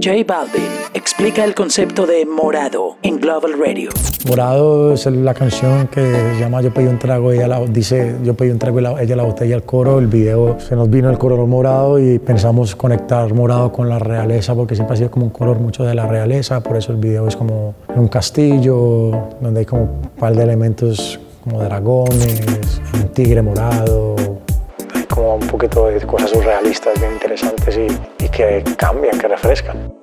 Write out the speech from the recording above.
J Balvin explica el concepto de morado en Global Radio. Morado es la canción que se llama Yo pedí un trago, ella la, dice Yo pedí un trago y ella la botella el coro. El video se nos vino el color morado y pensamos conectar morado con la realeza porque siempre ha sido como un color mucho de la realeza. Por eso el video es como un castillo donde hay como un par de elementos como dragones, un tigre morado, como un poquito de cosas surrealistas bien interesantes y que cambian, que refrescan.